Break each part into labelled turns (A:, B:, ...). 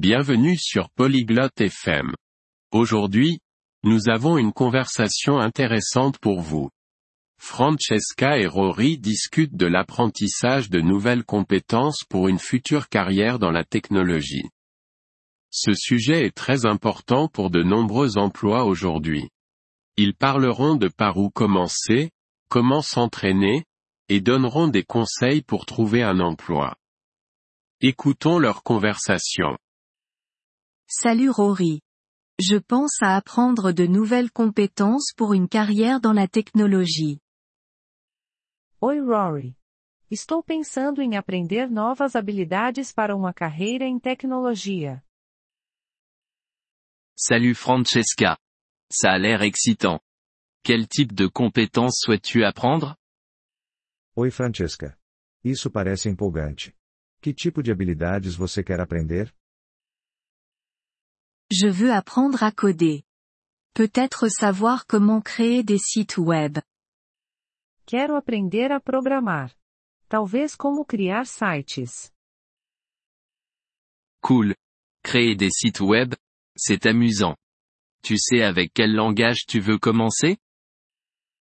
A: Bienvenue sur Polyglotte FM. Aujourd'hui, nous avons une conversation intéressante pour vous. Francesca et Rory discutent de l'apprentissage de nouvelles compétences pour une future carrière dans la technologie. Ce sujet est très important pour de nombreux emplois aujourd'hui. Ils parleront de par où commencer, comment s'entraîner, et donneront des conseils pour trouver un emploi. Écoutons leur conversation.
B: Salut Rory. Je pense à apprendre de nouvelles compétences pour une carrière dans la technologie.
C: Oi Rory. Estou pensando em aprender novas habilidades para uma carreira em tecnologia.
D: Salut Francesca. Ça a l'air excitant. Quel type de compétences souhaites-tu apprendre?
E: Oi Francesca. Isso parece empolgante. Que tipo de habilidades você quer aprender?
B: Je veux apprendre à coder. Peut-être savoir comment créer des sites web.
C: Quero aprender a programar. Talvez como criar sites.
D: Cool. Créer des sites web, c'est amusant. Tu sais avec quel langage tu veux commencer?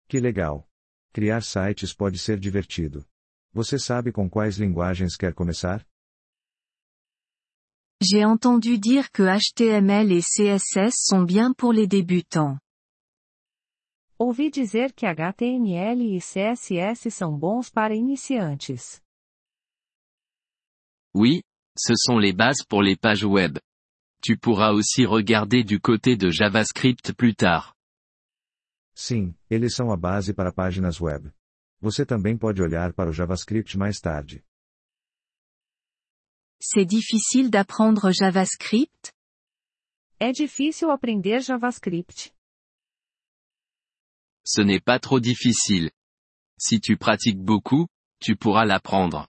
E: Que legal. Criar sites pode ser divertido. Você sabe com quais linguagens quer começar?
B: J'ai entendu dire que HTML et CSS sont bien pour les débutants.
C: Ouvi dizer que HTML e CSS são bons para iniciantes.
D: Oui, ce sont les bases pour les pages web. Tu pourras aussi regarder du côté de JavaScript plus tard.
E: Sim, eles são a base para páginas web. Você também pode olhar para o JavaScript mais tarde.
B: C'est difficile d'apprendre JavaScript?
C: É difícil aprender JavaScript.
D: Ce n'est pas trop difficile. Si tu pratiques beaucoup, tu pourras l'apprendre.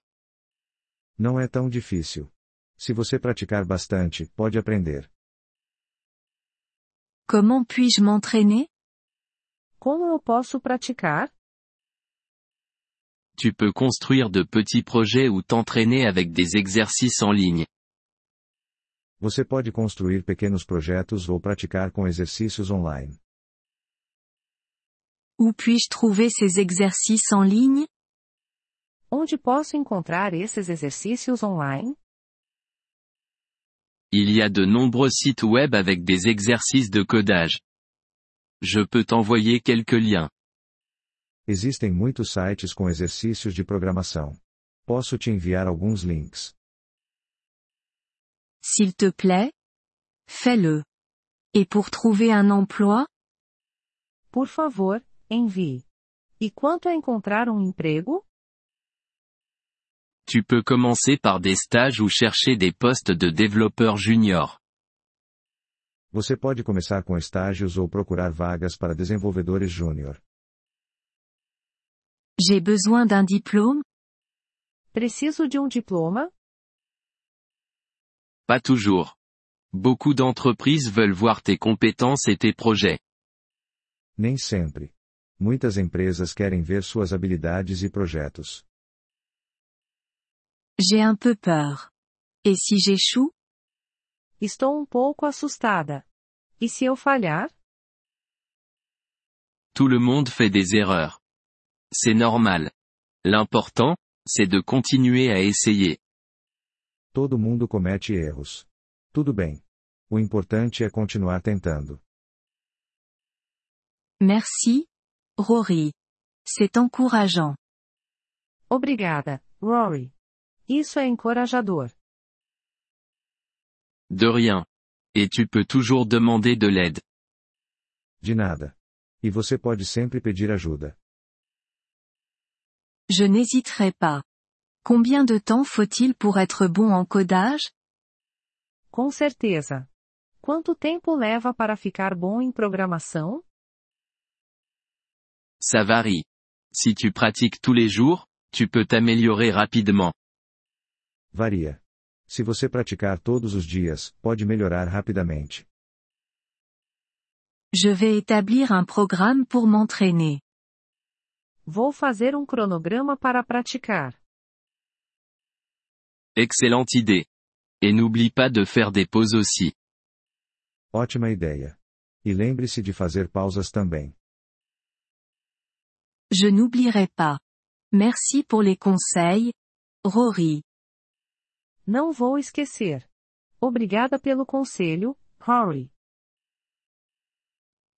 E: Não é tão difícil. Se você praticar bastante, pode aprender.
B: Comment puis-je m'entraîner?
C: Como eu posso praticar?
D: Tu peux construire de petits projets ou t'entraîner avec des exercices en ligne.
E: Você pode construir pequenos projetos ou praticar com exercícios online.
B: Où puis-je trouver ces exercices en ligne?
C: Onde posso encontrar esses exercícios online?
D: Il y a de nombreux sites web avec des exercices de codage. Je peux t'envoyer quelques liens.
E: Existem muitos sites com exercícios de programação. Posso te enviar alguns links.
B: S'il te plaît Fais-le. Et pour trouver un emploi
C: Por favor, envie. E quanto a encontrar um emprego?
D: Tu peux commencer par des stages ou chercher des postes de développeur junior.
E: Você pode começar com estágios ou procurar vagas para desenvolvedores júnior.
B: J'ai besoin d'un diplôme?
C: Preciso de um diploma?
D: Pas toujours. Beaucoup d'entreprises veulent voir tes compétences et tes projets.
E: Nem sempre. Muitas empresas querem ver suas habilidades e projetos.
B: J'ai un peu peur. Et si j'échoue?
C: Estou um pouco assustada. E se eu falhar?
D: Tout le monde fait des erreurs. C'est normal. L'important, c'est de continuer à essayer.
E: Todo mundo comete erros. Tudo bem. O importante é continuar tentando.
B: Merci, Rory. C'est encourageant.
C: Obrigada, Rory. Isso é encorajador.
D: De rien. Et tu peux toujours demander de l'aide.
E: De nada. E você pode sempre pedir ajuda.
B: Je n'hésiterai pas. Combien de temps faut-il pour être bon en codage?
C: Com certeza. Quanto tempo leva para ficar bom em programação?
D: Ça varie. Si tu pratiques tous les jours, tu peux t'améliorer rapidement.
E: Varia. Se você praticar todos os dias, pode melhorar rapidamente.
B: Je vais établir un programme pour m'entraîner.
C: Vou fazer um cronograma para praticar.
D: Excellente idée. Et n'oublie pas de faire des pauses aussi.
E: Ótima ideia. E lembre-se de fazer pausas também.
B: Je n'oublierai pas. Merci pour les conseils, Rory.
C: Não vou esquecer. Obrigada pelo conselho, Rory.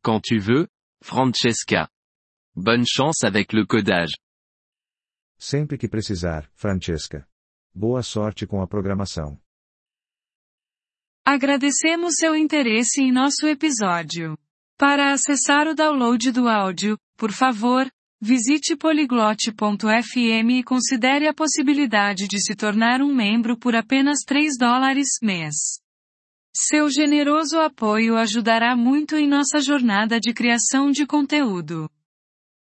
D: Quand tu veux, Francesca. Bonne chance avec le codage.
E: Sempre que precisar, Francesca. Boa sorte com a programação.
F: Agradecemos seu interesse em nosso episódio. Para acessar o download do áudio, por favor, visite poliglote.fm e considere a possibilidade de se tornar um membro por apenas 3 dólares mês. Seu generoso apoio ajudará muito em nossa jornada de criação de conteúdo.